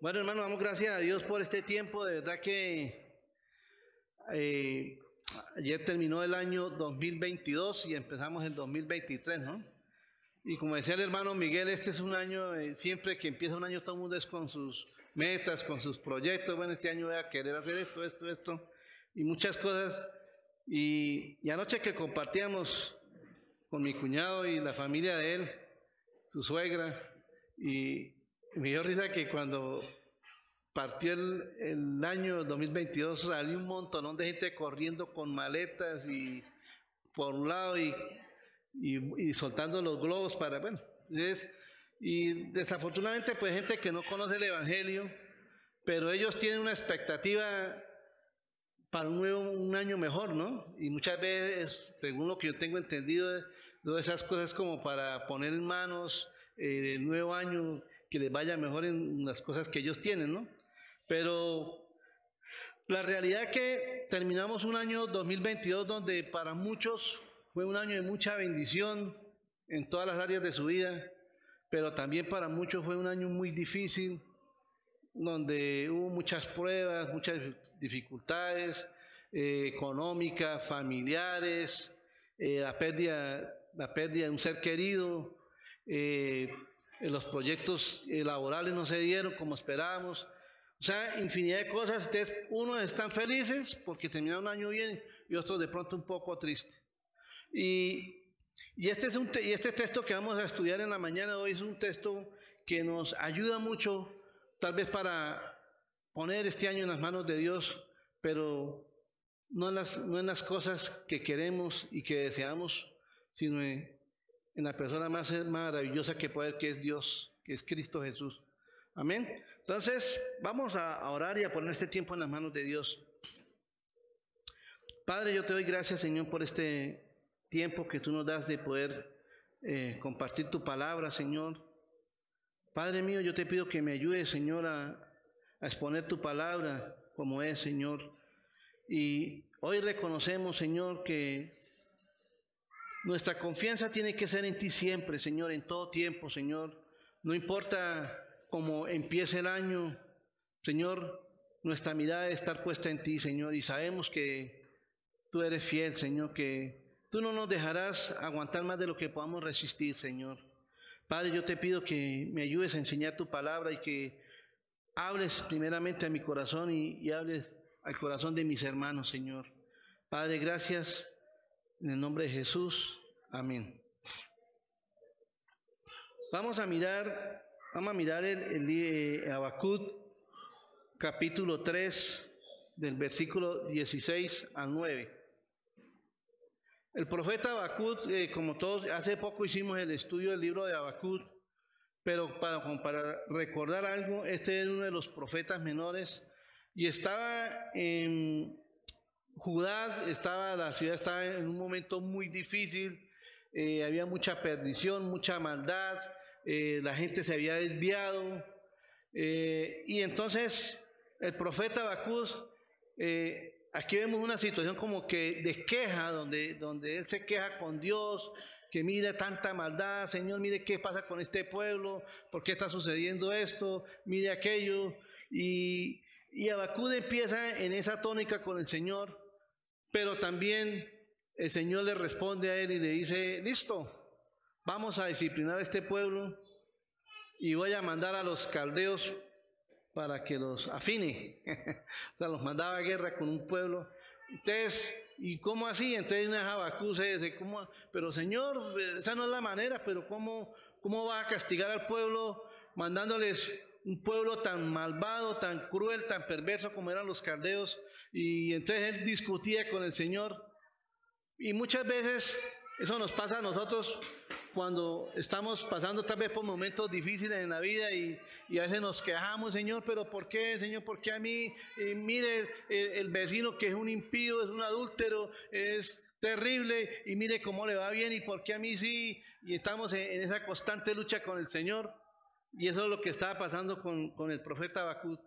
Bueno, hermano, damos gracias a Dios por este tiempo. De verdad que eh, ayer terminó el año 2022 y empezamos el 2023, ¿no? Y como decía el hermano Miguel, este es un año, eh, siempre que empieza un año todo el mundo es con sus metas, con sus proyectos. Bueno, este año voy a querer hacer esto, esto, esto y muchas cosas. Y, y anoche que compartíamos con mi cuñado y la familia de él, su suegra, y me dio risa que cuando partió el, año 2022 salió un montón de gente corriendo con maletas y por un lado y, y, soltando los globos para, bueno, y desafortunadamente pues gente que no conoce el Evangelio, pero ellos tienen una expectativa para un, nuevo, un año mejor, ¿no? Y muchas veces, según lo que yo tengo entendido, todas esas cosas como para poner en manos eh, el nuevo año que les vaya mejor en las cosas que ellos tienen, ¿no? Pero la realidad es que terminamos un año 2022 donde para muchos fue un año de mucha bendición en todas las áreas de su vida, pero también para muchos fue un año muy difícil, donde hubo muchas pruebas, muchas dificultades eh, económicas, familiares, eh, la, pérdida, la pérdida de un ser querido, eh, los proyectos eh, laborales no se dieron como esperábamos. O sea, infinidad de cosas. Ustedes, unos están felices porque terminaron un año bien y otros de pronto un poco tristes. Y, y, este es un y este texto que vamos a estudiar en la mañana hoy es un texto que nos ayuda mucho, tal vez para poner este año en las manos de Dios, pero no en las, no en las cosas que queremos y que deseamos, sino en, en la persona más maravillosa que puede, que es Dios, que es Cristo Jesús. Amén. Entonces, vamos a orar y a poner este tiempo en las manos de Dios. Padre, yo te doy gracias, Señor, por este tiempo que tú nos das de poder eh, compartir tu palabra, Señor. Padre mío, yo te pido que me ayudes, Señor, a, a exponer tu palabra como es, Señor. Y hoy reconocemos, Señor, que nuestra confianza tiene que ser en ti siempre, Señor, en todo tiempo, Señor. No importa cómo empiece el año, Señor, nuestra mirada debe estar puesta en ti, Señor, y sabemos que tú eres fiel, Señor, que tú no nos dejarás aguantar más de lo que podamos resistir, Señor. Padre, yo te pido que me ayudes a enseñar tu palabra y que hables primeramente a mi corazón y, y hables al corazón de mis hermanos, Señor. Padre, gracias en el nombre de Jesús. Amén. Vamos a mirar, vamos a mirar el, el, Abacut, capítulo 3, del versículo 16 al 9. El profeta Abacut, eh, como todos, hace poco hicimos el estudio del libro de Abacut, pero para, para recordar algo, este es uno de los profetas menores y estaba en, Judá estaba, la ciudad estaba en un momento muy difícil, eh, había mucha perdición, mucha maldad, eh, la gente se había desviado. Eh, y entonces el profeta Bacús, aquí vemos una situación como que de queja, donde, donde él se queja con Dios, que mire tanta maldad, Señor, mire qué pasa con este pueblo, por qué está sucediendo esto, mire aquello. Y, y Abacud empieza en esa tónica con el Señor. Pero también el Señor le responde a él y le dice, listo, vamos a disciplinar a este pueblo y voy a mandar a los caldeos para que los afine. o sea, los mandaba a guerra con un pueblo. Entonces, ¿y cómo así? Entonces una se dice, ¿cómo? Pero Señor, esa no es la manera, pero ¿cómo, cómo va a castigar al pueblo mandándoles un pueblo tan malvado, tan cruel, tan perverso como eran los caldeos? Y entonces él discutía con el Señor. Y muchas veces eso nos pasa a nosotros cuando estamos pasando tal vez por momentos difíciles en la vida y, a veces nos quejamos, Señor, pero ¿por qué, Señor? ¿Por qué a mí? mire el, vecino que es un impío, es un adúltero, es terrible y mire cómo le va bien y por qué a mí sí. Y estamos en, esa constante lucha con el Señor. Y eso es lo que estaba pasando con, con el profeta Bacut.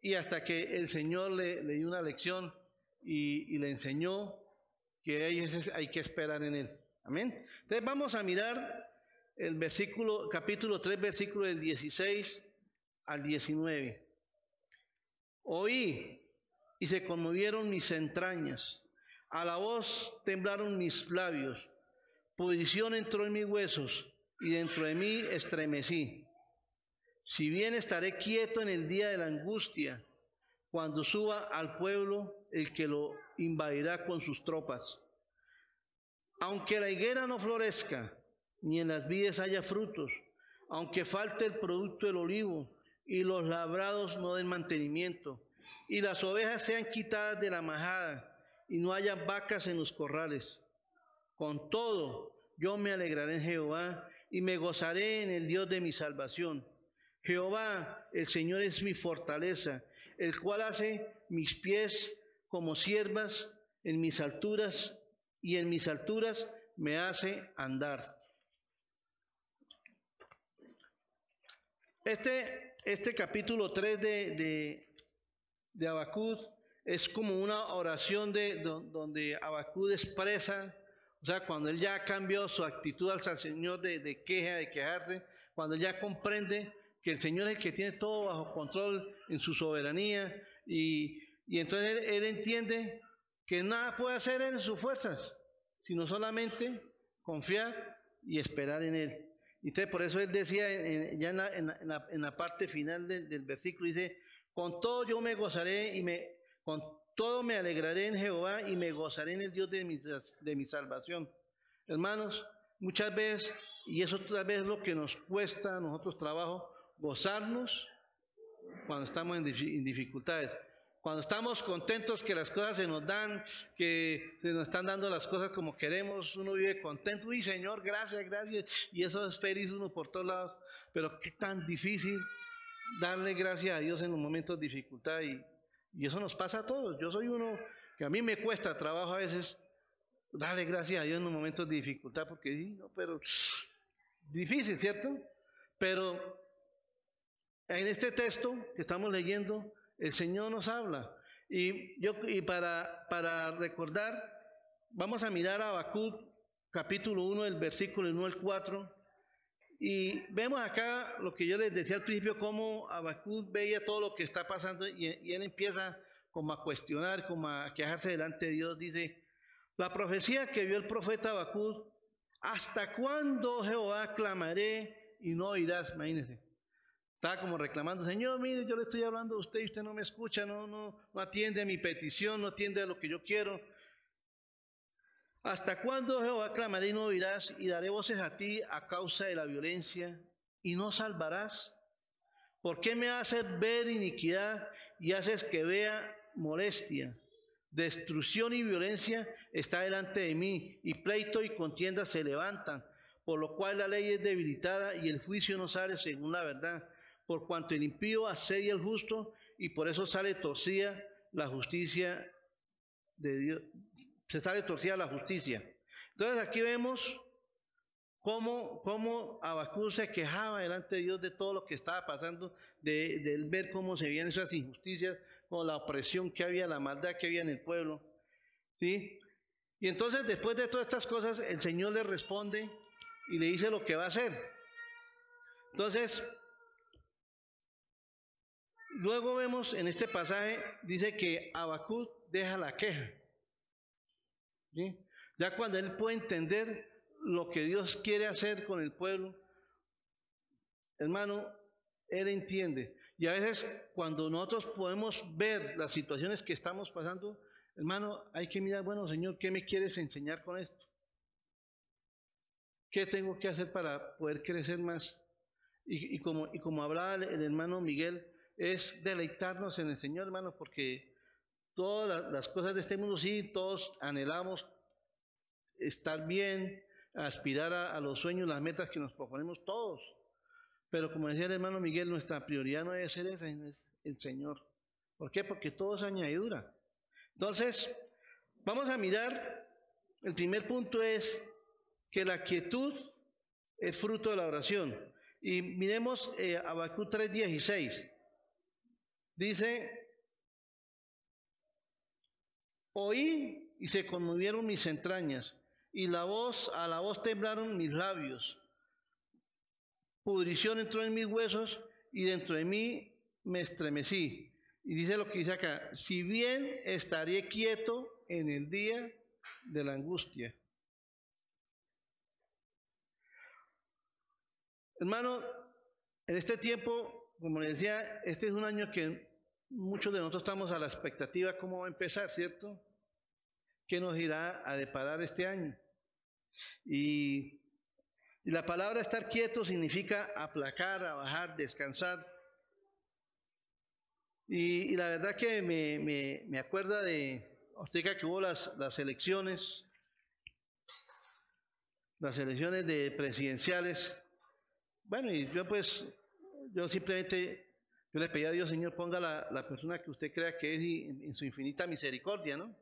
Y hasta que el Señor le, dio una lección y, le enseñó que hay, que esperar en Él. Amén. Entonces vamos a mirar el versículo, capítulo 3, versículo del 16 al 19. Oí y se conmovieron mis entrañas. A la voz temblaron mis labios. Pudrición entró en mis huesos y dentro de mí estremecí. Si bien estaré quieto en el día de la angustia, cuando suba al pueblo el que lo invadirá con sus tropas. Aunque la higuera no florezca, ni en las vides haya frutos, aunque falte el producto del olivo y los labrados no den mantenimiento, y las ovejas sean quitadas de la majada y no haya vacas en los corrales. Con todo, yo me alegraré en Jehová y me gozaré en el Dios de mi salvación. Jehová, el Señor es mi fortaleza, el cual hace mis pies como siervas en mis alturas y en mis alturas me hace andar. Este, este capítulo 3 de, de, de Abacud es como una oración de, donde Abacud expresa, o sea, cuando él ya cambió su actitud al Señor de, de queja, de quejarse, cuando ya comprende que el Señor es el que tiene todo bajo control en su soberanía y, y entonces él, entiende que nada puede hacer en sus fuerzas, sino solamente confiar y esperar en Él. Entonces, por eso Él decía ya en la, en, la, parte final del, versículo, dice, con todo yo me gozaré y me, con todo me alegraré en Jehová y me gozaré en el Dios de mi, de mi salvación. Hermanos, muchas veces, y eso otra vez lo que nos cuesta a nosotros trabajo, gozarnos cuando estamos en dificultades. Cuando estamos contentos que las cosas se nos dan, que se nos están dando las cosas como queremos, uno vive contento. y Señor, gracias, gracias. Y eso es feliz uno por todos lados. Pero qué tan difícil darle gracias a Dios en los momentos de dificultad. Y, y eso nos pasa a todos. Yo soy uno que a mí me cuesta trabajo a veces darle gracias a Dios en los momentos de dificultad, porque sí, no, pero difícil, ¿cierto? Pero en este texto que estamos leyendo, el Señor nos habla. Y, yo, y para, para recordar, vamos a mirar a Habacuc, capítulo 1, el versículo 1 al 4. Y vemos acá lo que yo les decía al principio, cómo Habacuc veía todo lo que está pasando y, él empieza como a cuestionar, como a quejarse delante de Dios. Dice, la profecía que vio el profeta Habacuc, ¿hasta cuándo Jehová clamaré y no oirás? Imagínense. Estaba como reclamando, Señor, mire, yo le estoy hablando a usted y usted no me escucha, no, no, no atiende a mi petición, no atiende a lo que yo quiero. ¿Hasta cuándo Jehová clamaré y no oirás y daré voces a ti a causa de la violencia y no salvarás? ¿Por qué me haces ver iniquidad y haces que vea molestia? Destrucción y violencia está delante de mí y pleito y contienda se levantan, por lo cual la ley es debilitada y el juicio no sale según la verdad por cuanto el impío asedia al justo y por eso sale torcida la justicia de Dios. Se sale torcida la justicia. Entonces aquí vemos cómo, cómo Abacú se quejaba delante de Dios de todo lo que estaba pasando, de, de ver cómo se veían esas injusticias, con la opresión que había, la maldad que había en el pueblo. ¿Sí? Y entonces después de todas estas cosas, el Señor le responde y le dice lo que va a hacer. Entonces, Luego vemos en este pasaje, dice que Habacuc deja la queja. Ya cuando él puede entender lo que Dios quiere hacer con el pueblo, hermano, él entiende. Y a veces cuando nosotros podemos ver las situaciones que estamos pasando, hermano, hay que mirar, bueno, Señor, ¿qué me quieres enseñar con esto? ¿Qué tengo que hacer para poder crecer más? Y como hablaba el hermano Miguel, es deleitarnos en el Señor, hermano, porque todas las cosas de este mundo, sí, todos anhelamos estar bien, aspirar a, los sueños, las metas que nos proponemos todos. Pero como decía el hermano Miguel, nuestra prioridad no debe ser esa, es el Señor. ¿Por qué? Porque todo es añadidura. Entonces, vamos a mirar, el primer punto es que la quietud es fruto de la oración. Y miremos eh, Abacú 3.16. Dice, oí y se conmovieron mis entrañas, y la voz, a la voz temblaron mis labios. Pudrición entró en mis huesos, y dentro de mí me estremecí. Y dice lo que dice acá, si bien estaré quieto en el día de la angustia. Hermano, en este tiempo, como les decía, este es un año que muchos de nosotros estamos a la expectativa cómo va a empezar, ¿cierto? ¿Qué nos irá a deparar este año? Y, la palabra estar quieto significa aplacar, bajar, descansar. Y, la verdad que me, me, me acuerda de, usted que hubo las, las elecciones, las elecciones de presidenciales. Bueno, y yo pues, yo simplemente, yo le pedí a Dios, Señor, ponga la, la persona que usted crea que es en su infinita misericordia, ¿no?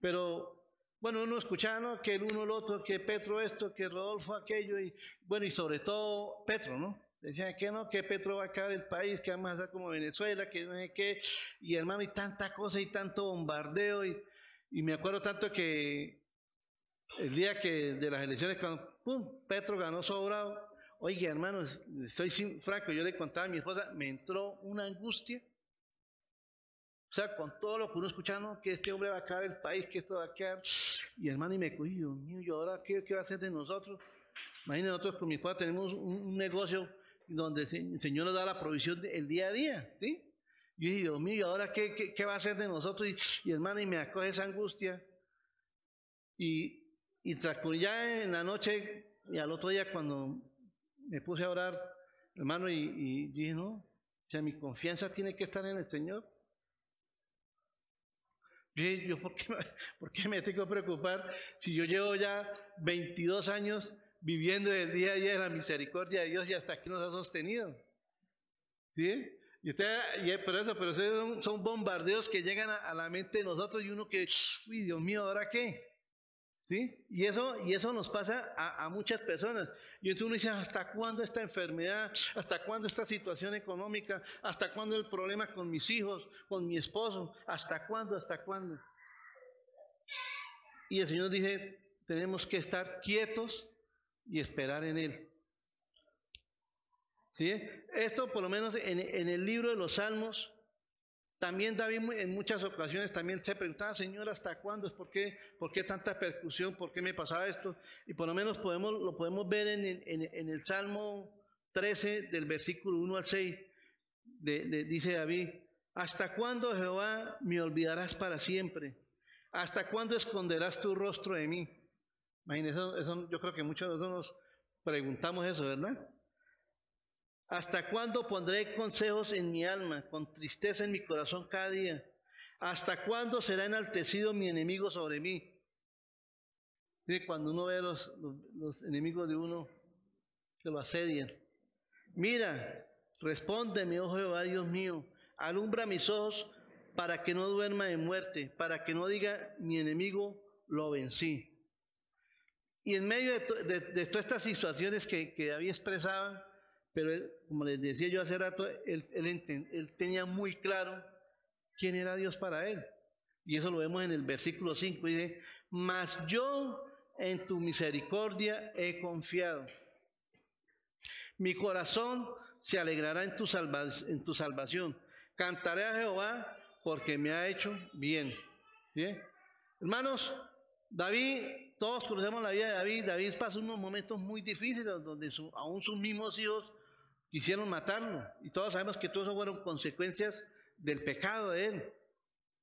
Pero bueno, uno escuchaba ¿no? que el uno el otro, que Petro esto, que Rodolfo aquello, y bueno, y sobre todo Petro, ¿no? Decían que no, que Petro va a acabar el país, que vamos a estar como Venezuela, que no sé qué, y hermano, y tanta cosa y tanto bombardeo, y, y me acuerdo tanto que el día que de las elecciones, cuando pum, Petro ganó sobrado, oye hermano, estoy sin franco, yo le contaba a mi esposa, me entró una angustia o sea, con todo lo que uno escuchando, que este hombre va a caer el país, que esto va a quedar. Y hermano, y me cogí, Dios mío, ¿y ahora qué, qué va a hacer de nosotros? Imagínense, nosotros con mi padre tenemos un, negocio donde el Señor nos da la provisión el día a día, ¿sí? Y dije, Dios mío, ¿y ahora qué, qué, va a hacer de nosotros? Y, y, hermano, y me acoge esa angustia. Y, y tras, ya en la noche, y al otro día cuando me puse a orar, hermano, y, dije, no, o sea, mi confianza tiene que estar en el Señor. ¿por, qué, ¿por qué me tengo que preocupar si yo llevo ya 22 años viviendo el día a día de la misericordia de Dios y hasta aquí nos ha sostenido? ¿Sí? Y usted, y por eso, pero son, son bombardeos que llegan a, a, la mente de nosotros y uno que, uy, Dios mío, ¿ahora qué? Y eso, y eso nos pasa a, muchas personas. Y entonces uno dice, ¿hasta cuándo esta enfermedad? ¿Hasta cuándo esta situación económica? ¿Hasta cuándo el problema con mis hijos, con mi esposo? ¿Hasta cuándo? ¿Hasta cuándo? Y el Señor dice, tenemos que estar quietos y esperar en Él. ¿Sí? Esto por lo menos en, en el libro de los Salmos también David en muchas ocasiones también se preguntaba, Señor, ¿hasta cuándo? ¿Por qué, ¿Por qué tanta percusión? ¿Por qué me pasaba esto? Y por lo menos podemos, lo podemos ver en, en, el Salmo 13, del versículo 1 al 6, dice David, ¿hasta cuándo, Jehová, me olvidarás para siempre? ¿Hasta cuándo esconderás tu rostro de mí? Imagínense, eso, yo creo que muchos de nosotros nos preguntamos eso, ¿verdad? ¿Hasta cuándo pondré consejos en mi alma, con tristeza en mi corazón cada día? ¿Hasta cuándo será enaltecido mi enemigo sobre mí? cuando uno ve los, los, enemigos de uno que lo asedian. Mira, respóndeme, oh Jehová, Dios mío, alumbra mis ojos para que no duerma de muerte, para que no diga mi enemigo lo vencí. Y en medio de, todas estas situaciones que, que David expresaba, pero él, como les decía yo hace rato, él, él, tenía muy claro quién era Dios para él. Y eso lo vemos en el versículo 5. Dice, mas yo en tu misericordia he confiado. Mi corazón se alegrará en tu, en tu salvación. Cantaré a Jehová porque me ha hecho bien. ¿Bien? Hermanos, David, todos conocemos la vida de David. David pasó unos momentos muy difíciles donde aún sus mismos hijos quisieron matarlo. Y todos sabemos que todo fueron consecuencias del pecado de él.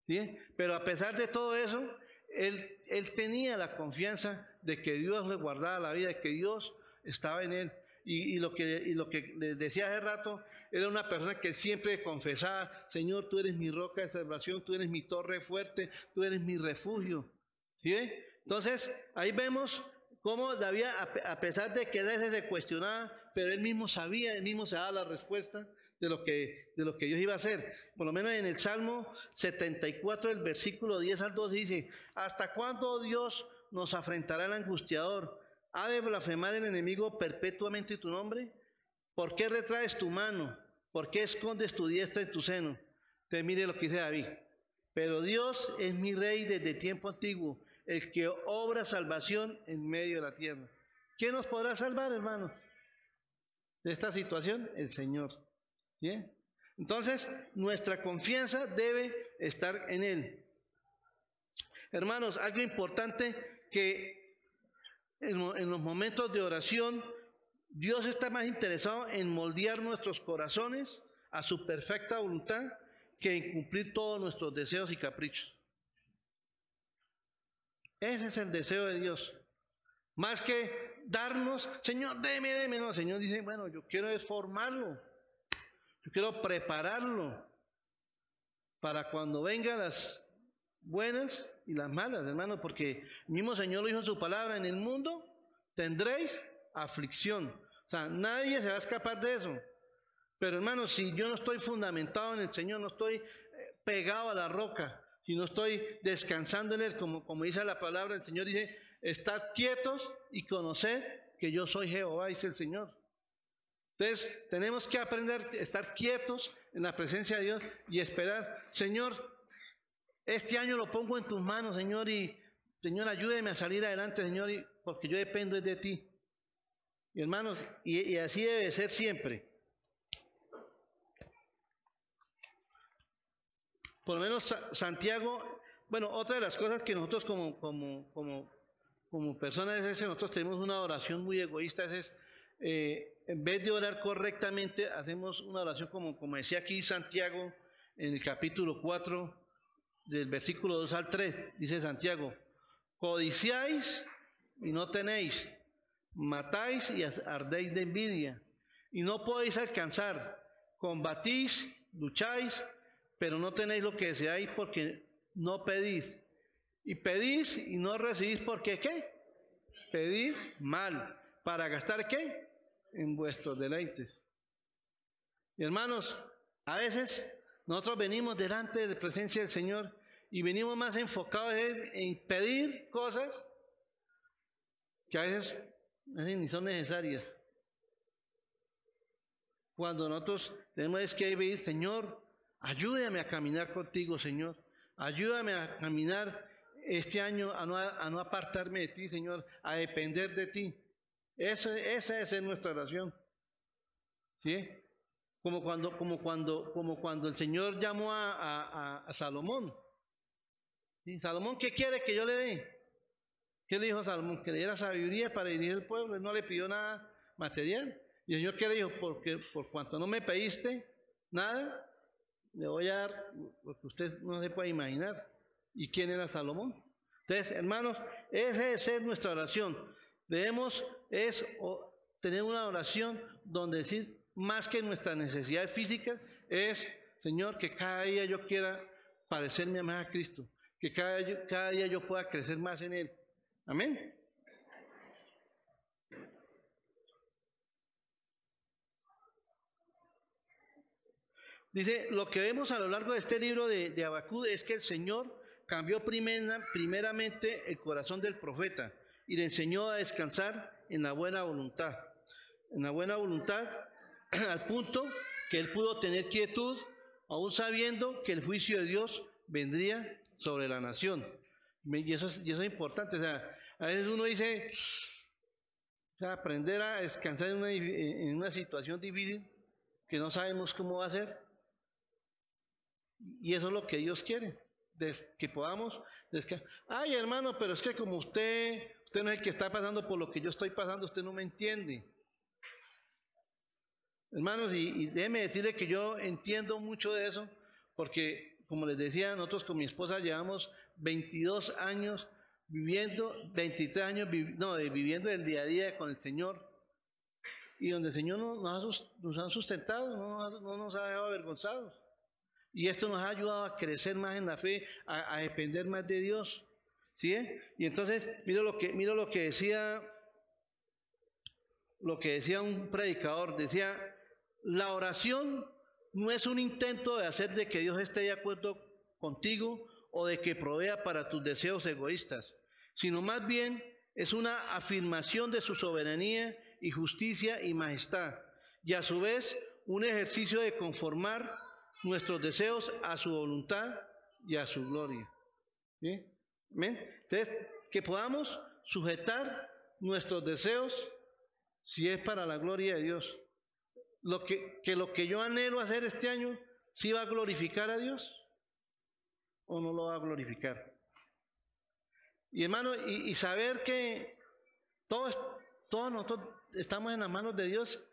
¿sí? Pero a pesar de todo eso, él, él tenía la confianza de que Dios le guardaba la vida, de que Dios estaba en él. Y, lo que, y lo que decía hace rato, era una persona que siempre confesaba, Señor, tú eres mi roca de salvación, tú eres mi torre fuerte, tú eres mi refugio. ¿Sí? Entonces, ahí vemos cómo David, a pesar de que a veces se cuestionaba, pero él mismo sabía, él mismo se daba la respuesta de lo que, de lo que Dios iba a hacer. Por lo menos en el Salmo 74, el versículo 10 al 12 dice, ¿hasta cuándo Dios nos afrentará el angustiador? ¿Ha de blasfemar el enemigo perpetuamente tu nombre? ¿Por qué retraes tu mano? ¿Por qué escondes tu diestra en tu seno? Te mire lo que dice David. Pero Dios es mi rey desde tiempo antiguo, el que obra salvación en medio de la tierra. ¿Quién nos podrá salvar, hermanos? De esta situación? El Señor. Entonces, nuestra confianza debe estar en Él. Hermanos, algo importante que en, en los momentos de oración, Dios está más interesado en moldear nuestros corazones a su perfecta voluntad que en cumplir todos nuestros deseos y caprichos. Ese es el deseo de Dios. Más que darnos, Señor, deme, deme. No, Señor dice, bueno, yo quiero formarlo. Yo quiero prepararlo para cuando vengan las buenas y las malas, hermano, porque el mismo Señor lo dijo en su palabra, en el mundo tendréis aflicción. O sea, nadie se va a escapar de eso. Pero hermano, si yo no estoy fundamentado en el Señor, no estoy eh, pegado a la roca, si no estoy descansando en Él, como, como dice la palabra, el Señor dice, estad quietos y conocer que yo soy Jehová, dice el Señor. Entonces, tenemos que aprender a estar quietos en la presencia de Dios y esperar, Señor, este año lo pongo en tus manos, Señor, y Señor, ayúdeme a salir adelante, Señor, porque yo dependo de ti. Y hermanos, y, así debe ser siempre. Por lo menos Santiago, bueno, otra de las cosas que nosotros como, como, como, como personas es que nosotros tenemos una oración muy egoísta, es, eh, en vez de orar correctamente, hacemos una oración como, como decía aquí Santiago en el capítulo 4, del versículo 2 al 3, dice Santiago, codiciáis y no tenéis, matáis y ardéis de envidia, y no podéis alcanzar, combatís, lucháis, pero no tenéis lo que deseáis porque no pedís. Y pedís y no recibís porque qué? Pedid mal. ¿Para gastar qué? En vuestros deleites. Y hermanos, a veces nosotros venimos delante de la presencia del Señor y venimos más enfocados en pedir cosas que a veces ni son necesarias. Cuando nosotros tenemos que pedir, Señor, ayúdame a caminar contigo, Señor. Ayúdame a caminar este año, a no, apartarme de ti, Señor, a depender de ti. Eso, esa es nuestra oración. ¿Sí? Como cuando, como cuando, como cuando el Señor llamó a, Salomón. ¿Sí? Salomón, ¿qué quiere que yo le dé? ¿Qué le dijo Salomón? Que le diera sabiduría para dirigir el pueblo. No le pidió nada material. Y el Señor, ¿qué le dijo? Porque por cuanto no me pediste nada, le voy a dar lo que usted no se puede imaginar. ¿Y quién era Salomón? Entonces, hermanos, esa es nuestra oración. Debemos es tener una oración donde decir, más que nuestras necesidades físicas, es, Señor, que cada día yo quiera parecerme más a Cristo, que cada, día yo pueda crecer más en Él, Amén. Dice, lo que vemos a lo largo de este libro de, de Abacud es que el Señor cambió primeramente el corazón del profeta y le enseñó a descansar en la buena voluntad. En la buena voluntad, al punto que él pudo tener quietud, aún sabiendo que el juicio de Dios vendría sobre la nación. Y eso es, y eso es importante. O sea, a veces uno dice, aprender a descansar en una, en una situación difícil que no sabemos cómo va a ser. Y eso es lo que Dios quiere, que podamos descansar. Ay, hermano, pero es que como usted, usted no es el que está pasando por lo que yo estoy pasando, usted no me entiende. Hermanos, y, y déjeme decirle que yo entiendo mucho de eso, porque como les decía, nosotros con mi esposa llevamos 22 años viviendo 23 años, no, viviendo el día a día con el Señor, y donde el Señor nos, ha sustentado, no, nos ha dejado avergonzados. Y esto nos ha ayudado a crecer más en la fe, a, depender más de Dios. ¿Sí? Y entonces, miro lo que, miro lo que decía, lo que decía un predicador, decía, la oración no es un intento de hacer de que Dios esté de acuerdo contigo o de que provea para tus deseos egoístas sino más bien es una afirmación de su soberanía y justicia y majestad, y a su vez un ejercicio de conformar nuestros deseos a su voluntad y a su gloria. Entonces, que podamos sujetar nuestros deseos si es para la gloria de Dios. lo que, que lo que yo anhelo hacer este año, ¿sí va a glorificar a Dios o no lo va a glorificar? Y hermano, y, saber que todos, todos nosotros estamos en las manos de Dios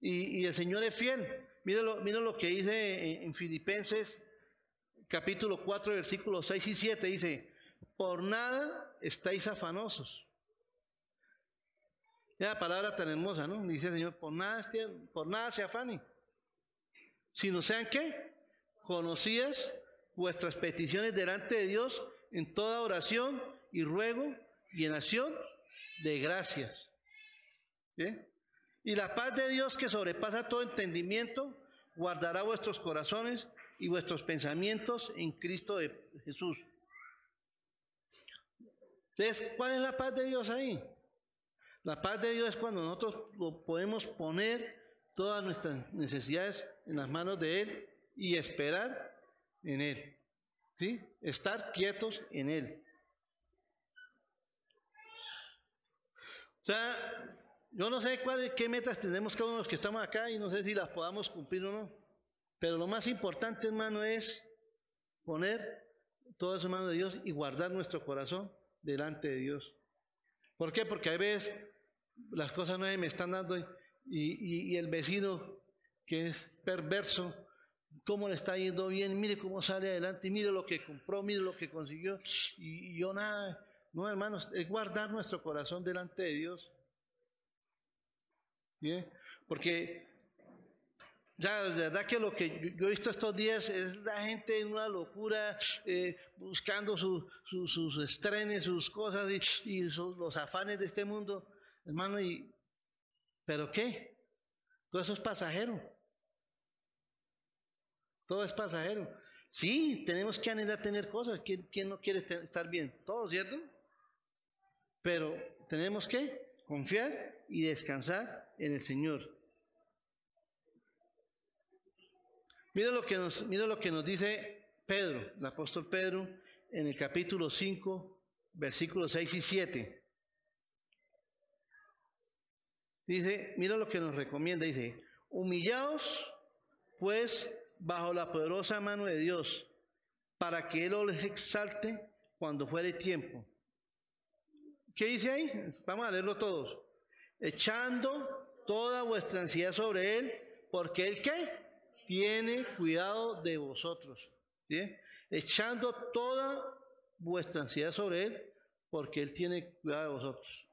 y, el Señor es fiel. Mira lo, que dice en, Filipenses capítulo 4, versículos 6 y 7. Dice, por nada estáis afanosos. Ya palabra tan hermosa, ¿no? Dice el Señor, por nada, por nada se afane. Sino sean qué? Conocidas vuestras peticiones delante de Dios en toda oración y ruego y en acción de gracias. Y la paz de Dios que sobrepasa todo entendimiento, guardará vuestros corazones y vuestros pensamientos en Cristo Jesús. Entonces, ¿cuál es la paz de Dios ahí? La paz de Dios es cuando nosotros podemos poner todas nuestras necesidades en las manos de Él y esperar en Él. ¿Sí? Estar quietos en Él. O sea, yo no sé cuál, qué metas tenemos cada uno de los que estamos acá y no sé si las podamos cumplir o no. Pero lo más importante, hermano, es poner todo eso en manos de Dios y guardar nuestro corazón delante de Dios. ¿Por qué? Porque a veces las cosas no me están dando y, el vecino que es perverso, cómo le está yendo bien, mire cómo sale adelante, mire lo que compró, mire lo que consiguió y, yo nada. No, hermanos, es guardar nuestro corazón delante de Dios. Porque ya, de verdad que lo que yo he visto estos días es la gente en una locura, eh, buscando sus estrenes, sus cosas y, los afanes de este mundo. Hermano, y, ¿pero qué? Todo eso es pasajero. Todo es pasajero. Sí, tenemos que anhelar tener cosas. ¿Quién, quién no quiere estar bien? Todo, ¿cierto? Pero tenemos que confiar y descansar en el Señor. Mira lo que nos, mira lo que nos dice Pedro, el apóstol Pedro, en el capítulo 5, versículos 6 y 7. Dice, mira lo que nos recomienda, dice, humillaos pues bajo la poderosa mano de Dios, para que Él os exalte cuando fuere tiempo. ¿Qué dice ahí? Vamos a leerlo todos. Echando toda vuestra ansiedad sobre Él, porque Él qué? tiene cuidado de vosotros. Echando toda vuestra ansiedad sobre Él, porque Él tiene cuidado de vosotros.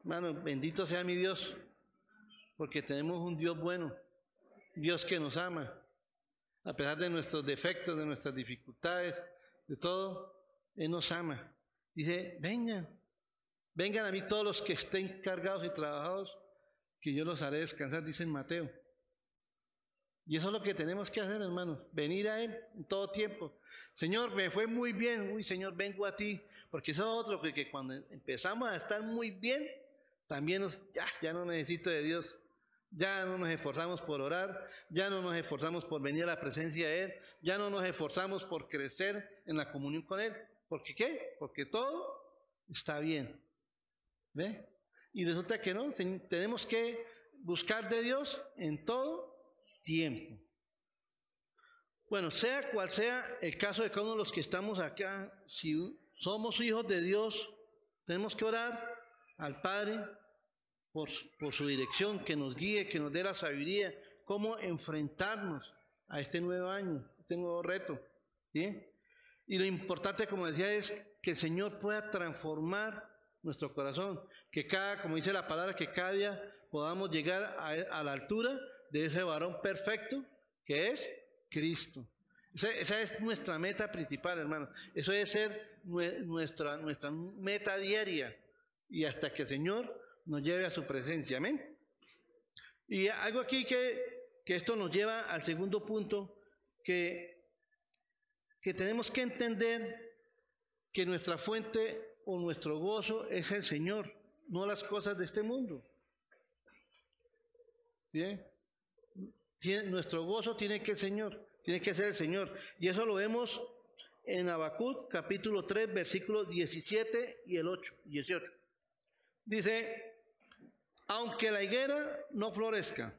Hermano, bendito sea mi Dios, porque tenemos un Dios bueno, Dios que nos ama, a pesar de nuestros defectos, de nuestras dificultades, de todo, Él nos ama. Dice, vengan, vengan a mí todos los que estén cargados y trabajados, que yo los haré descansar, dice Mateo. Y eso es lo que tenemos que hacer, hermanos, venir a Él en todo tiempo. Señor, me fue muy bien, uy, Señor, vengo a ti, porque eso es otro, que, cuando empezamos a estar muy bien, también nos, ya, ya no necesito de Dios, ya no nos esforzamos por orar, ya no nos esforzamos por venir a la presencia de Él, ya no nos esforzamos por crecer en la comunión con Él. ¿Por qué? Porque todo está bien. ¿Ve? Y resulta que no, tenemos que buscar de Dios en todo tiempo. Bueno, sea cual sea el caso de cada uno de los que estamos acá, si somos hijos de Dios, tenemos que orar al Padre por, por su dirección, que nos guíe, que nos dé la sabiduría, cómo enfrentarnos a este nuevo año, este nuevo reto. Y lo importante, como decía, es que el Señor pueda transformar nuestro corazón, que cada, como dice la palabra, que cada día podamos llegar a, la altura de ese varón perfecto que es Cristo. Esa, es nuestra meta principal, hermano. Eso debe ser nuestra, nuestra meta diaria y hasta que el Señor nos lleve a su presencia. Amén. Y algo aquí que, que esto nos lleva al segundo punto, que, que tenemos que entender que nuestra fuente o nuestro gozo es el Señor, no las cosas de este mundo. Bien nuestro gozo tiene que, Señor, tiene que ser el Señor. Y eso lo vemos en Habacuc capítulo 3, versículos 17 y el 8, 18. Dice, aunque la higuera no florezca,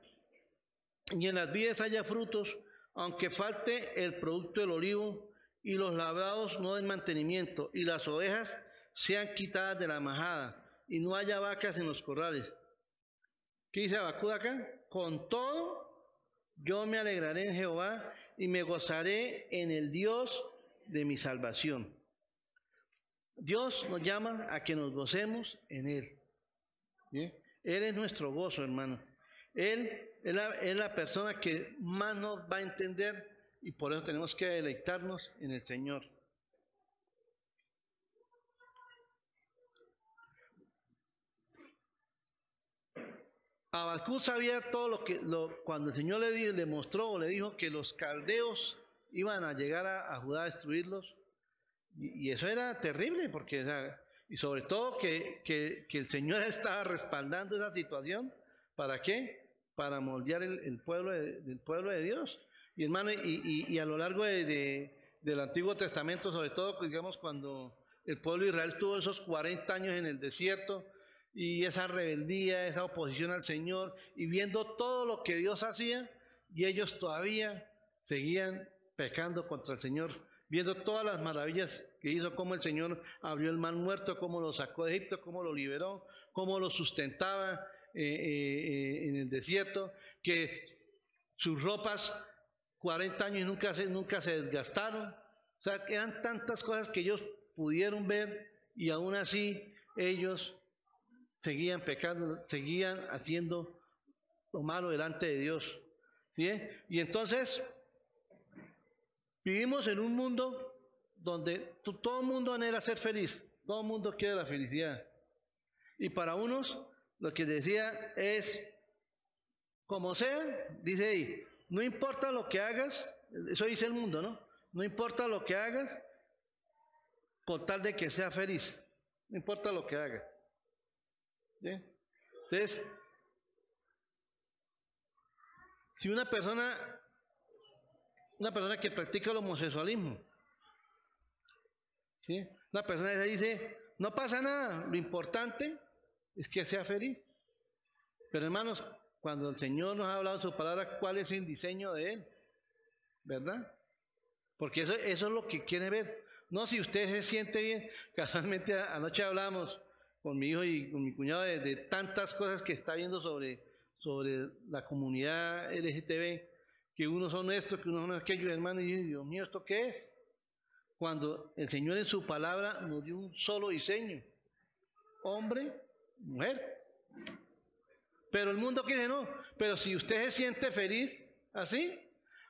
y en las vides haya frutos, aunque falte el producto del olivo y los labrados no den mantenimiento y las ovejas sean quitadas de la majada y no haya vacas en los corrales. ¿Qué dice Abacú acá? Con todo, yo me alegraré en Jehová y me gozaré en el Dios de mi salvación. Dios nos llama a que nos gocemos en Él. Él es nuestro gozo, hermano. Él es la, es la persona que más nos va a entender y por eso tenemos que deleitarnos en el Señor. Abacú sabía todo lo que lo, cuando el Señor le, le mostró o le dijo que los caldeos iban a llegar a, Judá a destruirlos. Y, eso era terrible, porque, y sobre todo que, que, el Señor estaba respaldando esa situación. ¿Para qué? Para moldear el, pueblo, de, del pueblo de Dios. Y hermano, y a lo largo de, del Antiguo Testamento, sobre todo, digamos, cuando el pueblo de Israel tuvo esos 40 años en el desierto, y esa rebeldía, esa oposición al Señor, y viendo todo lo que Dios hacía, y ellos todavía seguían pecando contra el Señor, viendo todas las maravillas que hizo, cómo el Señor abrió el mar muerto, cómo lo sacó de Egipto, cómo lo liberó, cómo lo sustentaba eh, eh, en el desierto, que sus ropas 40 años nunca se, nunca se desgastaron. O sea, eran tantas cosas que ellos pudieron ver y aún así ellos seguían pecando, seguían haciendo lo malo delante de Dios. Y entonces vivimos en un mundo donde todo el mundo anhela ser feliz, todo el mundo quiere la felicidad. Y para unos lo que decía es, como sea, dice ahí, no importa lo que hagas, eso dice el mundo, ¿no? No importa lo que hagas, con tal de que sea feliz, no importa lo que hagas. Entonces, si una persona, una persona que practica el homosexualismo, una persona esa dice, no pasa nada, lo importante es que sea feliz. Pero hermanos, cuando el Señor nos ha hablado su palabra, ¿cuál es el diseño de Él? ¿Verdad? Porque eso, eso es lo que quiere ver. No, si usted se siente bien, casualmente anoche hablamos con mi hijo y con mi cuñado de, tantas cosas que está viendo sobre, sobre la comunidad LGTB, que unos son estos, que unos son aquellos, hermanos, y Dios mío, ¿esto qué es? Cuando el Señor en su palabra nos dio un solo diseño, hombre, mujer. Pero el mundo quiere no, pero si usted se siente feliz así,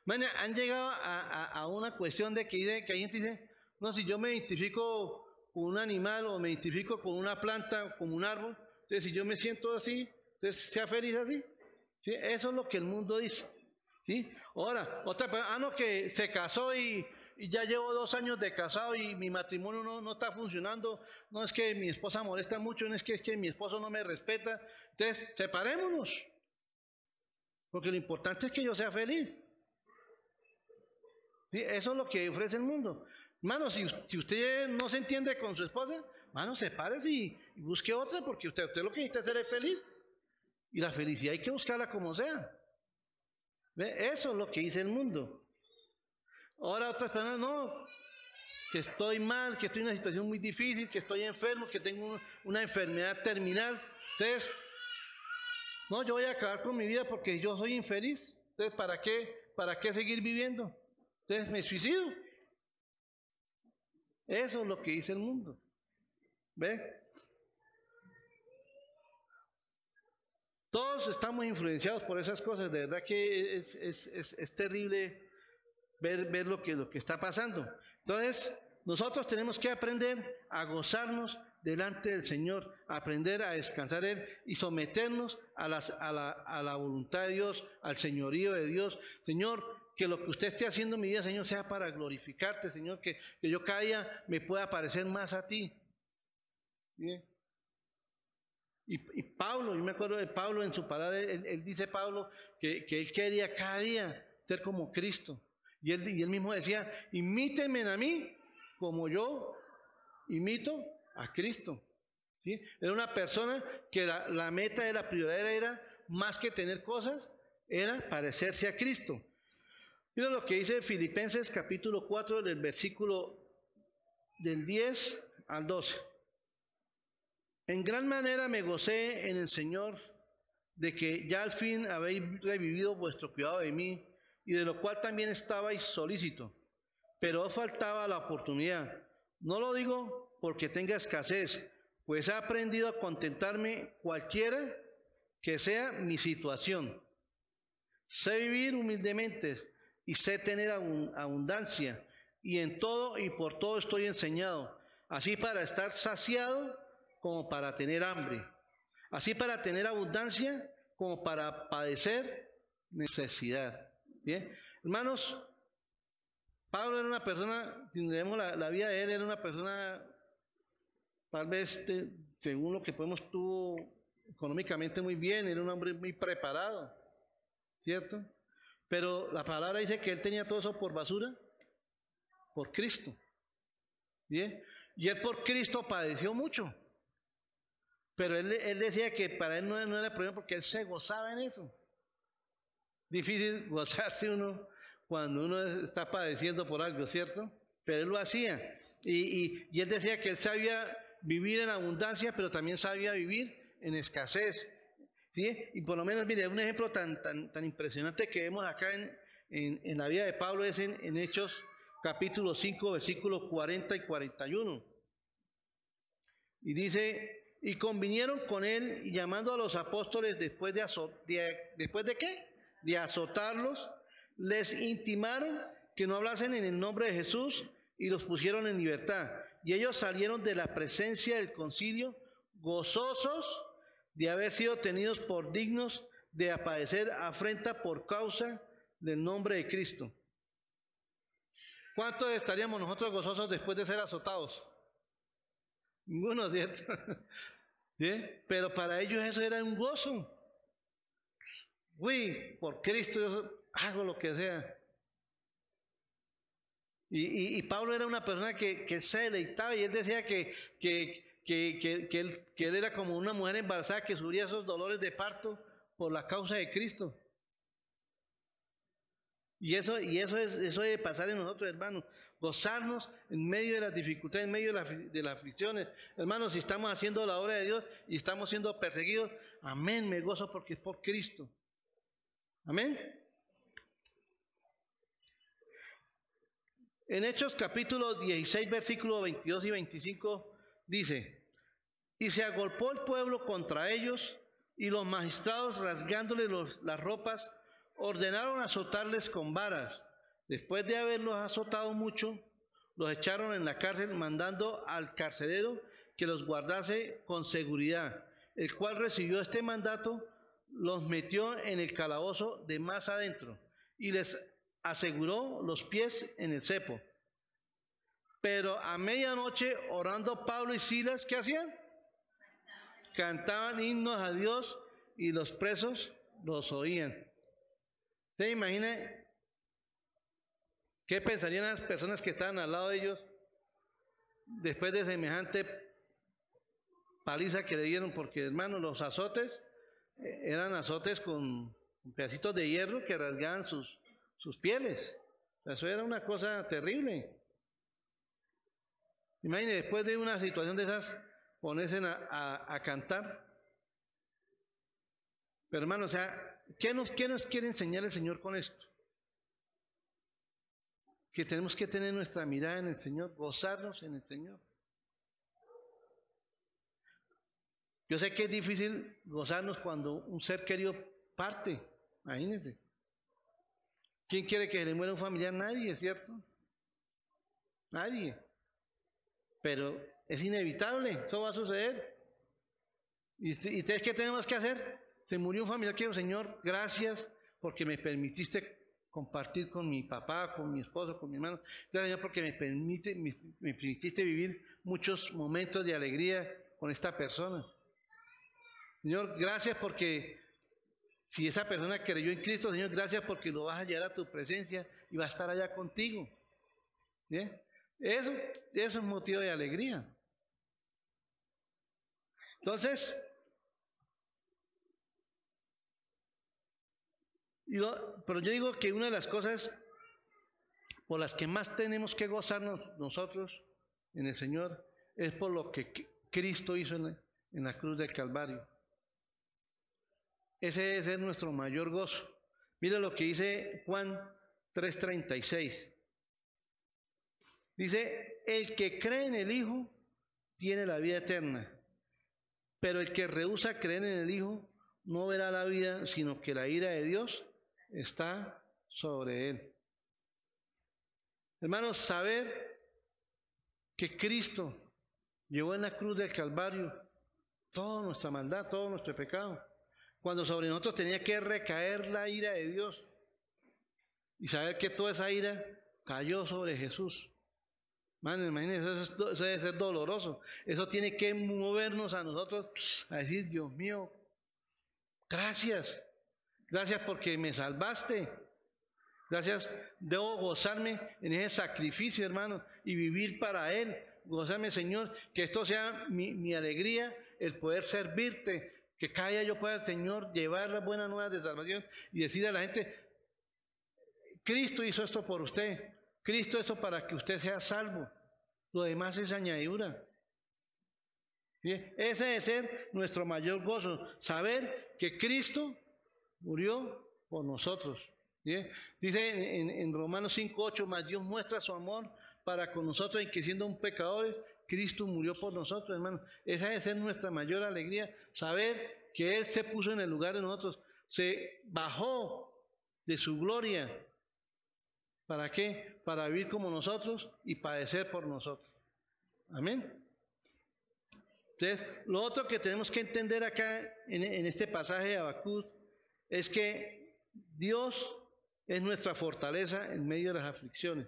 bueno, han llegado a, a, una cuestión de que, que hay gente dice, no, si yo me identifico con un animal o me identifico con una planta, como un árbol. Entonces, si yo me siento así, entonces sea feliz así. ¿Sí? Eso es lo que el mundo dice. ¿Sí? Ahora, otra persona, ah, no, que se casó y, ya llevo dos años de casado y mi matrimonio no, no, está funcionando. No es que mi esposa molesta mucho, no es que, es que mi esposo no me respeta. Entonces, separémonos. Porque lo importante es que yo sea feliz. Eso es lo que ofrece el mundo. Hermano, si, usted no se entiende con su esposa, hermano, sepárese y, y busque otra, porque usted, usted lo que necesita hacer es feliz. Y la felicidad hay que buscarla como sea. ¿Ve? Eso es lo que dice el mundo. Ahora otras personas, no, que estoy mal, que estoy en una situación muy difícil, que estoy enfermo, que tengo una enfermedad terminal. Entonces, no, yo voy a acabar con mi vida porque yo soy infeliz. Entonces, ¿para qué? ¿Para qué seguir viviendo? Entonces, me suicido. Eso es lo que dice el mundo. ¿Ve? Todos estamos influenciados por esas cosas. De verdad que es, es, es, es terrible ver, ver lo, que, lo que está pasando. Entonces, nosotros tenemos que aprender a gozarnos delante del Señor, aprender a descansar Él y someternos a, las, a, la, a la voluntad de Dios, al señorío de Dios. Señor, que lo que usted esté haciendo en mi vida, Señor, sea para glorificarte, Señor, que, yo cada día me pueda parecer más a ti. Bien. Y, Pablo, yo me acuerdo de Pablo en su palabra, él, dice Pablo que, él quería cada día ser como Cristo. Y él, y él mismo decía, imítenme a mí como yo imito a Cristo. ¿Sí? Era una persona que la meta de la prioridad era más que tener cosas, era parecerse a Cristo. Mira lo que dice Filipenses capítulo 4 del versículo del 10 al 12. En gran manera me gocé en el Señor de que ya al fin habéis revivido vuestro cuidado de mí y de lo cual también estabais solícito, pero faltaba la oportunidad. No lo digo porque tenga escasez, pues he aprendido a contentarme cualquiera que sea mi situación. Sé vivir humildemente y sé tener abundancia, y en todo y por todo estoy enseñado, así para estar saciado como para tener hambre, así para tener abundancia como para padecer necesidad. Bien, hermanos, Pablo era una persona, si vemos la, vida de él, era una persona, tal vez, según lo que podemos, tuvo económicamente muy bien, era un hombre muy preparado, ¿cierto? Pero la palabra dice que él tenía todo eso por basura, por Cristo. ¿Bien? Y él por Cristo padeció mucho. Pero él, decía que para él no, era problema porque él se gozaba en eso. Difícil gozarse uno cuando uno está padeciendo por algo, ¿cierto? Pero él lo hacía. Y, y, él decía que él sabía vivir en abundancia, pero también sabía vivir en escasez. ¿Sí? Y por lo menos, mire, un ejemplo tan, tan, tan impresionante que vemos acá en, en, la vida de Pablo es en, Hechos capítulo 5, versículos 40 y 41. Y dice, y convinieron con él, llamando a los apóstoles después de, después de qué? De azotarlos, les intimaron que no hablasen en el nombre de Jesús y los pusieron en libertad. Y ellos salieron de la presencia del concilio gozosos de haber sido tenidos por dignos de aparecer afrenta por causa del nombre de Cristo. ¿Cuántos estaríamos nosotros gozosos después de ser azotados? Ninguno, ¿cierto? Pero para ellos eso era un gozo. Uy, por Cristo yo hago lo que sea. Y, Pablo era una persona que, que, se deleitaba y él decía que, que, que, él, que él era como una mujer embarazada que sufría esos dolores de parto por la causa de Cristo. Y eso, y eso, es, eso debe pasar en nosotros, hermanos gozarnos en medio de las dificultades, en medio de, las aflicciones. Hermanos, si estamos haciendo la obra de Dios y estamos siendo perseguidos, amén, me gozo porque es por Cristo. Amén. En Hechos capítulo 16, versículos 22 y 25 dice, y se agolpó el pueblo contra ellos y los magistrados rasgándole las ropas ordenaron azotarles con varas. Después de haberlos azotado mucho, los echaron en la cárcel mandando al carcelero que los guardase con seguridad, el cual recibió este mandato, los metió en el calabozo de más adentro y les aseguró los pies en el cepo. Pero a medianoche, orando Pablo y Silas, ¿qué hacían? Cantaban himnos a Dios y los presos los oían. ¿Se imagina ¿Qué pensarían las personas que estaban al lado de ellos después de semejante paliza que le dieron? Porque, hermanos, los azotes eh, eran azotes con pedacitos de hierro que rasgaban sus, sus pieles. Eso era una cosa terrible. Imagínense, después de una situación de esas, ponerse a, a, cantar. Pero hermano, o sea, ¿qué nos, ¿qué nos quiere enseñar el Señor con esto? que tenemos que tener nuestra mirada en el Señor, gozarnos en el Señor. Yo sé que es difícil gozarnos cuando un ser querido parte, imagínense. ¿Quién quiere que le muera un familiar? Nadie, ¿cierto? Nadie. Pero es inevitable, eso va a suceder. ¿Y ustedes qué tenemos que hacer? Se murió un familiar, quiero Señor, gracias porque me permitiste compartir con mi papá, con mi esposo, con mi hermano. Gracias Señor porque me, permite, me, permitiste vivir muchos momentos de alegría con esta persona. Señor, gracias porque si esa persona creyó en Cristo, Señor, gracias porque lo vas a llevar a tu presencia y va a estar allá contigo. Eso, eso es motivo de alegría. Entonces, Y pero yo digo que una de las cosas por las que más tenemos que gozarnos nosotros en el Señor es por lo que Cristo hizo en la, cruz del Calvario. Ese, ese es nuestro mayor gozo. Mira lo que dice Juan 3:36. Dice, el que cree en el Hijo tiene la vida eterna, pero el que rehúsa creer en el Hijo no verá la vida, sino que la ira de Dios está sobre él. Hermanos, saber que Cristo llevó en la cruz del Calvario toda nuestra maldad, todo nuestro pecado, cuando sobre nosotros tenía que recaer la ira de Dios y saber que toda esa ira cayó sobre Jesús. Man, imagínense, eso, eso, debe ser doloroso. Eso tiene que movernos a nosotros a decir, Dios mío, gracias. Gracias porque me salvaste. Gracias, debo gozarme en ese sacrificio, hermano, y vivir para Él. Gozarme, Señor, que esto sea mi, mi alegría, el poder servirte, que cada día yo pueda, Señor, llevar las buenas nuevas de salvación y decir a la gente, Cristo hizo esto por usted. Cristo eso para que usted sea salvo. Lo demás es añadidura. Ese debe ser nuestro mayor gozo, saber que Cristo murió por nosotros. Dice en, en Romanos 5.8, más Dios muestra su amor para con nosotros en que siendo un pecador, Cristo murió por nosotros, hermano. Esa debe ser nuestra mayor alegría, saber que Él se puso en el lugar de nosotros, se bajó de su gloria ¿Para qué? Para vivir como nosotros y padecer por nosotros. Amén. Entonces, lo otro que tenemos que entender acá en, este pasaje de Abacud es que Dios es nuestra fortaleza en medio de las aflicciones.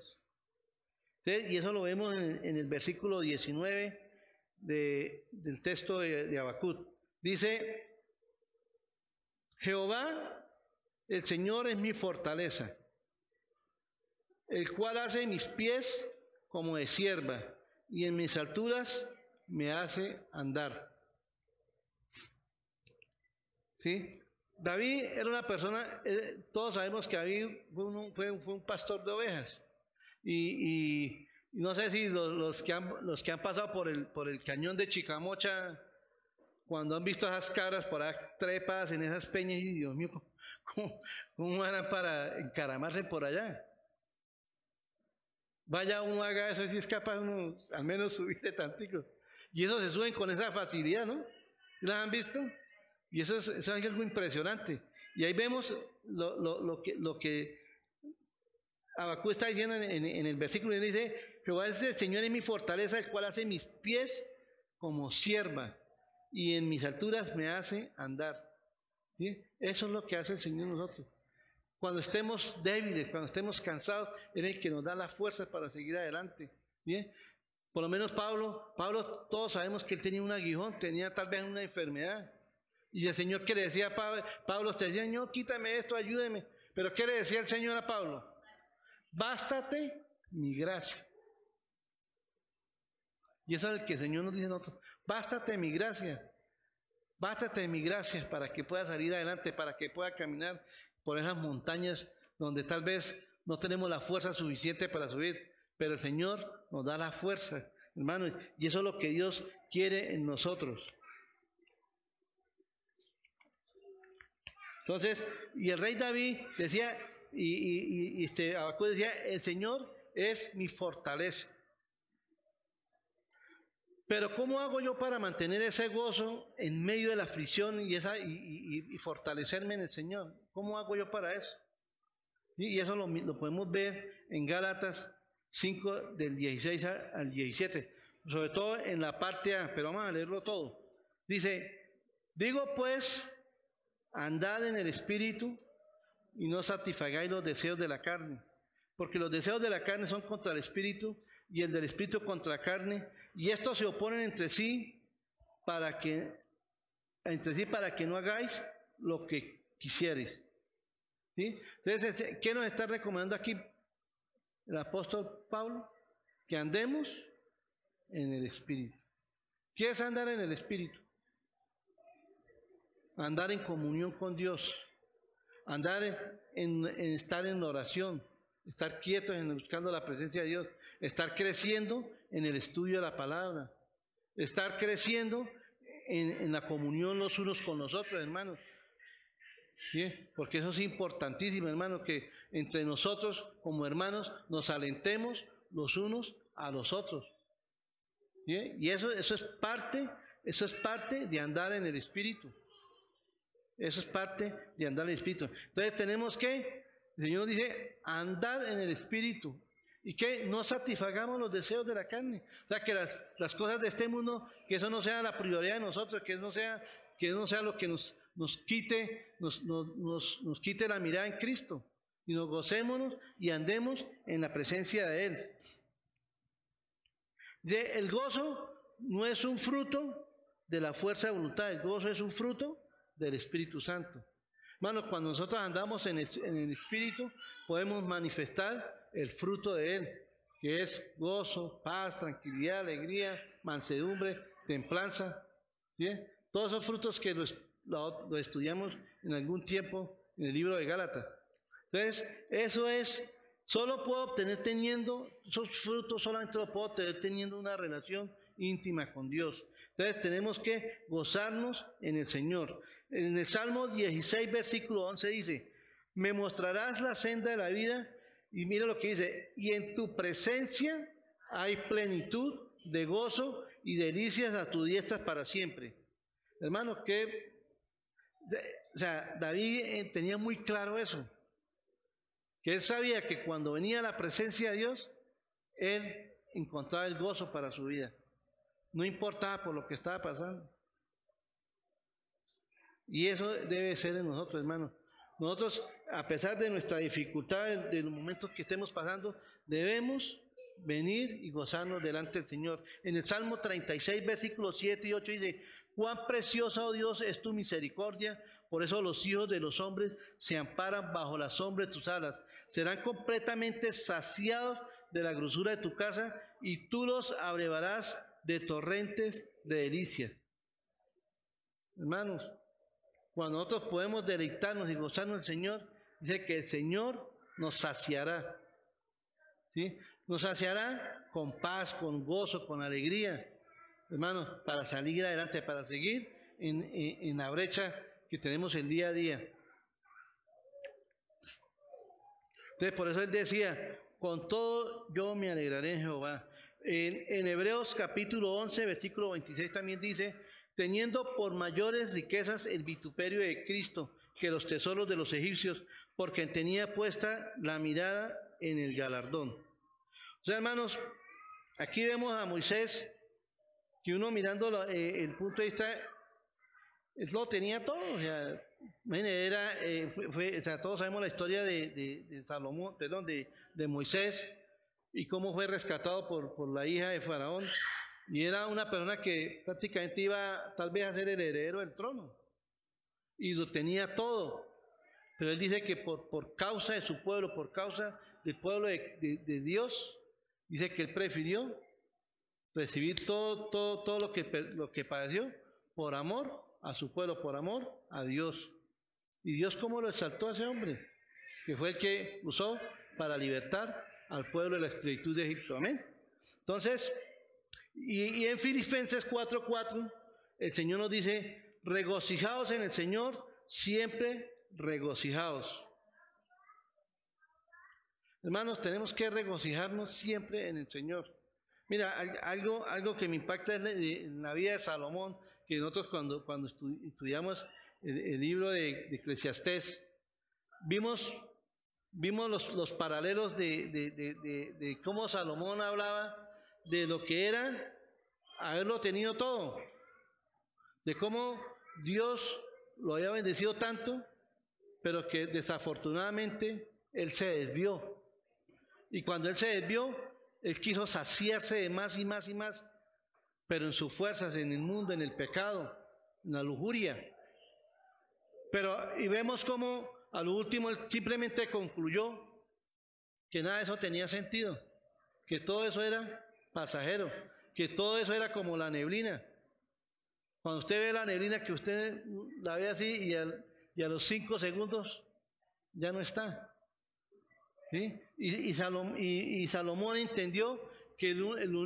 y eso lo vemos en, el versículo 19 del texto de, de. Dice, Jehová, el Señor es mi fortaleza el cual hace mis pies como de sierva y en mis alturas me hace andar. ¿Sí? David era una persona, eh, todos sabemos que David fue un, fue, un pastor de ovejas. Y, no sé si los, que han, los que han pasado por el, por el cañón de Chicamocha, cuando han visto esas cabras por ahí trepas en esas peñas, y Dios mío, ¿cómo, cómo van para encaramarse por allá? Vaya uno haga eso si es capaz uno al menos subirse tantico. Y eso se suben con esa facilidad, ¿no? ¿Las han visto? Y eso es, algo impresionante. Y ahí vemos lo, que, lo que Abacú está diciendo en, el versículo. Y dice, Jehová es el Señor en mi fortaleza, el cual hace mis pies como sierva y en mis alturas me hace andar. ¿Sí? Eso es lo que hace el Señor nosotros. Cuando estemos débiles, cuando estemos cansados, es el que nos da la fuerza para seguir adelante. Bien, por lo menos Pablo, Pablo, todos sabemos que él tenía un aguijón, tenía tal vez una enfermedad. Y el Señor que le decía a Pablo, Pablo te decía, Señor, quítame esto, ayúdeme. Pero ¿qué le decía el Señor a Pablo? Bástate mi gracia. Y eso es el que el Señor nos dice a nosotros. Bástate mi gracia. Bástate mi gracia para que pueda salir adelante, para que pueda caminar por esas montañas donde tal vez no tenemos la fuerza suficiente para subir, pero el Señor nos da la fuerza, hermano, y eso es lo que Dios quiere en nosotros. Entonces, y el rey David decía, y, y, este decía, el Señor es mi fortaleza. Pero ¿cómo hago yo para mantener ese gozo en medio de la aflicción y, esa, fortalecerme en el Señor? ¿Cómo hago yo para eso? Y eso lo, podemos ver en Gálatas 5 del 16 al 17, sobre todo en la parte A, pero vamos a leerlo todo. Dice, digo pues, andad en el Espíritu y no satisfagáis los deseos de la carne, porque los deseos de la carne son contra el Espíritu y el del Espíritu contra carne y estos se oponen entre sí para que entre sí para que no hagáis lo que quisieres. ¿Sí? Entonces, ¿qué nos está recomendando aquí el apóstol Pablo? Que andemos en el Espíritu. ¿Qué es andar en el Espíritu? Andar en comunión con Dios. andar en, estar en oración, estar quietos en buscando la presencia de Dios, estar creciendo en el estudio de la palabra, estar creciendo en, la comunión los unos con los otros, hermanos. ¿Sí? Porque eso es importantísimo, hermano, que entre nosotros como hermanos nos alentemos los unos a los otros. Y eso, eso es parte, eso es parte de andar en el Espíritu. Eso es parte de andar en el Espíritu. Entonces tenemos que, el Señor dice, andar en el Espíritu. Y que no satisfagamos los deseos de la carne. O sea, que las, cosas de este mundo, que eso no sea la prioridad de nosotros, que eso no sea, que no sea lo que nos, nos quite, nos, nos, nos quite la mirada en Cristo. Y nos gocémonos y andemos en la presencia de Él. El gozo no es un fruto de la fuerza de voluntad, el gozo es un fruto del Espíritu Santo. Hermanos, cuando nosotros andamos en el, Espíritu, podemos manifestar el fruto de Él, que es gozo, paz, tranquilidad, alegría, mansedumbre, templanza. Todos esos frutos que lo, estudiamos en algún tiempo en el libro de Gálatas. Entonces, eso es, solo puedo obtener teniendo, esos frutos solamente los puedo obtener teniendo una relación íntima con Dios. Entonces tenemos que gozarnos en el Señor. En el Salmo 16, versículo 11 dice, me mostrarás la senda de la vida y mira lo que dice, y en tu presencia hay plenitud de gozo y delicias a tu diestra para siempre. Hermano, que, o sea, David eh, tenía muy claro eso, que él sabía que cuando venía la presencia de Dios, él encontraba el gozo para su vida. No importaba por lo que estaba pasando. Y eso debe ser en nosotros, hermanos. Nosotros, a pesar de nuestra dificultad, de los momentos que estemos pasando, debemos venir y gozarnos delante del Señor. En el Salmo 36, versículos 7 y 8 dice, cuán preciosa, oh Dios, es tu misericordia, por eso los hijos de los hombres se amparan bajo la sombra de tus alas. Serán completamente saciados de la grosura de tu casa y tú los abrevarás de torrentes de delicias. Hermanos, cuando nosotros podemos deleitarnos y gozarnos del Señor, dice que el Señor nos saciará. ¿Sí? Nos saciará con paz, con gozo, con alegría, hermanos, para salir adelante, para seguir en, la brecha que tenemos el día a día. Entonces, por eso él decía, con todo yo me alegraré en Jehová. En, en, Hebreos capítulo 11, versículo 26 también dice, teniendo por mayores riquezas el vituperio de Cristo que los tesoros de los egipcios, porque tenía puesta la mirada en el galardón. O sea, hermanos, aquí vemos a Moisés, que uno mirando eh, el punto de vista, lo tenía todo, o sea, era, eh, fue, todos sabemos la historia de, Salomón, perdón, de, Moisés y cómo fue rescatado por la hija de Faraón. Y era una persona que prácticamente iba tal vez a ser el heredero del trono. Y lo tenía todo. Pero él dice que por, por causa de su pueblo, por causa del pueblo de, Dios, dice que él prefirió recibir todo, todo, todo lo, que, lo que padeció por amor a su pueblo, por amor a Dios. ¿Y Dios cómo lo exaltó a ese hombre? Que fue el que usó para libertar al pueblo de la esclavitud de Egipto. Amén. Entonces, y, en Filipenses 4:4, el Señor nos dice, regocijaos en el Señor, siempre regocijaos. Hermanos, tenemos que regocijarnos siempre en el Señor. Mira, algo, algo que me impacta en la vida de Salomón, que nosotros cuando, cuando estudiamos el, libro de, Eclesiastés, vimos, vimos los, los paralelos de, de cómo Salomón hablaba de lo que era haberlo tenido todo, de cómo Dios lo había bendecido tanto, pero que desafortunadamente él se desvió. Y cuando él se desvió, él quiso saciarse de más y más y más, pero en sus fuerzas, en el mundo, en el pecado, en la lujuria. Pero, y vemos cómo a lo último él simplemente concluyó que nada de eso tenía sentido, que todo eso era pasajero, que todo eso era como la neblina. Cuando usted ve la neblina, que usted la ve así y, a los cinco segundos ya no está. ¿Sí? Y, Salomón entendió que el,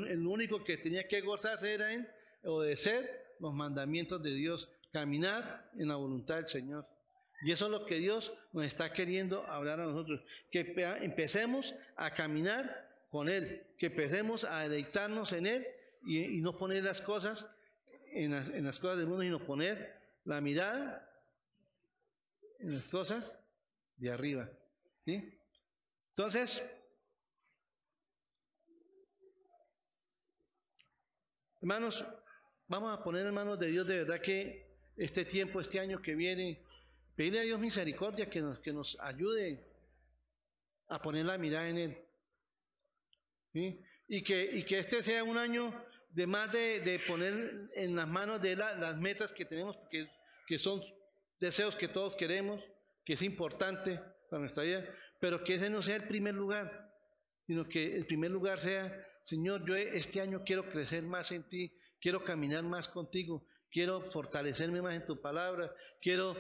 el, único que tenía que gozarse era en obedecer los mandamientos de Dios, caminar en la voluntad del Señor. Y eso es lo que Dios nos está queriendo hablar a nosotros, que empecemos a caminar con Él, que empecemos a deleitarnos en Él y, no poner las cosas en las, en las, cosas del mundo, sino poner la mirada en las cosas de arriba. ¿sí? Entonces, hermanos, vamos a poner en manos de Dios de verdad que este tiempo, este año que viene, pedirle a Dios misericordia que nos, que nos ayude a poner la mirada en Él. Y, que, y que este sea un año de más de, poner en las manos de las metas que tenemos, que, que son deseos que todos queremos, que es importante para nuestra vida, pero que ese no sea el primer lugar, sino que el primer lugar sea, Señor, yo este año quiero crecer más en ti, quiero caminar más contigo, quiero fortalecerme más en tu palabra, quiero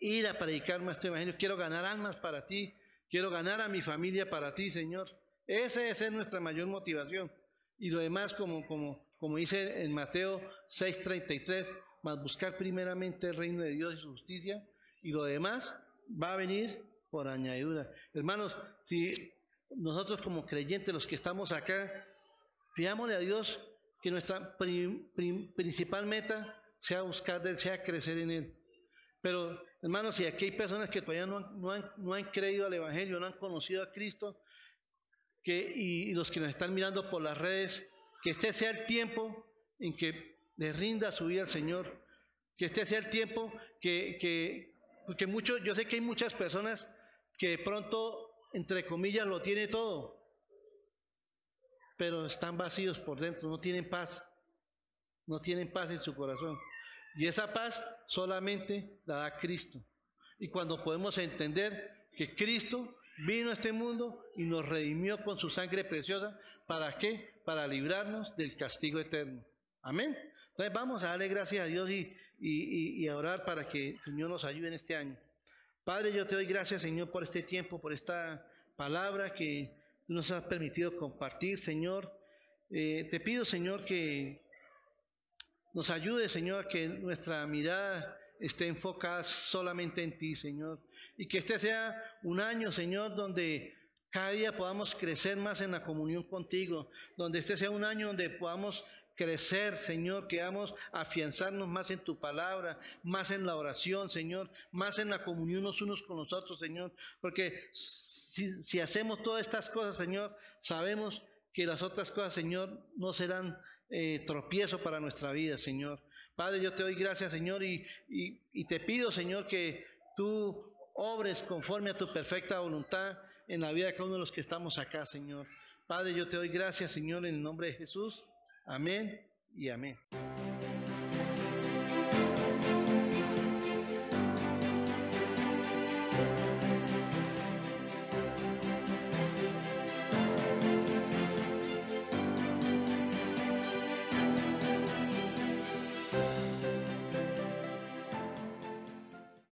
ir a predicar más tu evangelio, quiero ganar almas para ti, quiero ganar a mi familia para ti, Señor. Esa, es nuestra mayor motivación. Y lo demás, como, como, como dice en Mateo 6:33, más buscar primeramente el reino de Dios y su justicia, y lo demás va a venir por añadidura. Hermanos, si nosotros como creyentes, los que estamos acá, pidámosle a Dios que nuestra principal meta sea buscar de Él, sea crecer en Él. Pero, hermanos, si aquí hay personas que todavía no han, no han, no han creído al Evangelio, no han conocido a Cristo, y, los que nos están mirando por las redes, que este sea el tiempo en que les rinda su vida al Señor, que este sea el tiempo que, que porque mucho, yo sé que hay muchas personas que de pronto, entre comillas, lo tiene todo, pero están vacíos por dentro, no tienen paz, no tienen paz en su corazón. Y esa paz solamente la da Cristo. Y cuando podemos entender que Cristo vino a este mundo y nos redimió con su sangre preciosa, ¿para qué? Para librarnos del castigo eterno. Amén. Entonces vamos a darle gracias a Dios y, y, a orar para que el Señor nos ayude en este año. Padre, yo te doy gracias, Señor, por este tiempo, por esta palabra que nos has permitido compartir, Señor. Eh, te pido, Señor, que nos ayude, Señor, a que nuestra mirada esté enfocada solamente en ti, Señor. Y que este sea un año, Señor, donde cada día podamos crecer más en la comunión contigo, donde este sea un año donde podamos crecer, Señor, que vamos a afianzarnos más en tu palabra, más en la oración, Señor, más en la comunión los unos con los otros, Señor, porque si, hacemos todas estas cosas, Señor, sabemos que las otras cosas, Señor, no serán eh, tropiezo para nuestra vida, Señor. Padre, yo te doy gracias, Señor, y, y te pido, Señor, que tú obres conforme a tu perfecta voluntad en la vida de cada uno de los que estamos acá, Señor. Padre, yo te doy gracias, Señor, en el nombre de Jesús. Amén y amén.